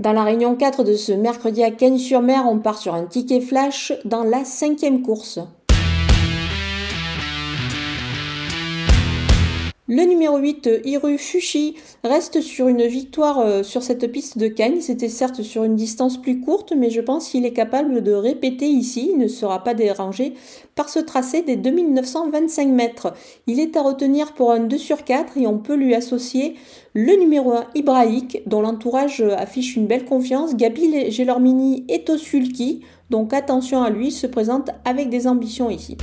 Dans la réunion 4 de ce mercredi à Cannes-sur-Mer, on part sur un ticket flash dans la cinquième course. Le numéro 8, Hiru Fushi, reste sur une victoire euh, sur cette piste de Cannes. C'était certes sur une distance plus courte, mais je pense qu'il est capable de répéter ici. Il ne sera pas dérangé par ce tracé des 2925 mètres. Il est à retenir pour un 2 sur 4 et on peut lui associer le numéro 1, Ibraïk, dont l'entourage affiche une belle confiance. Gabi Gelormini est au sulky, donc attention à lui, il se présente avec des ambitions ici.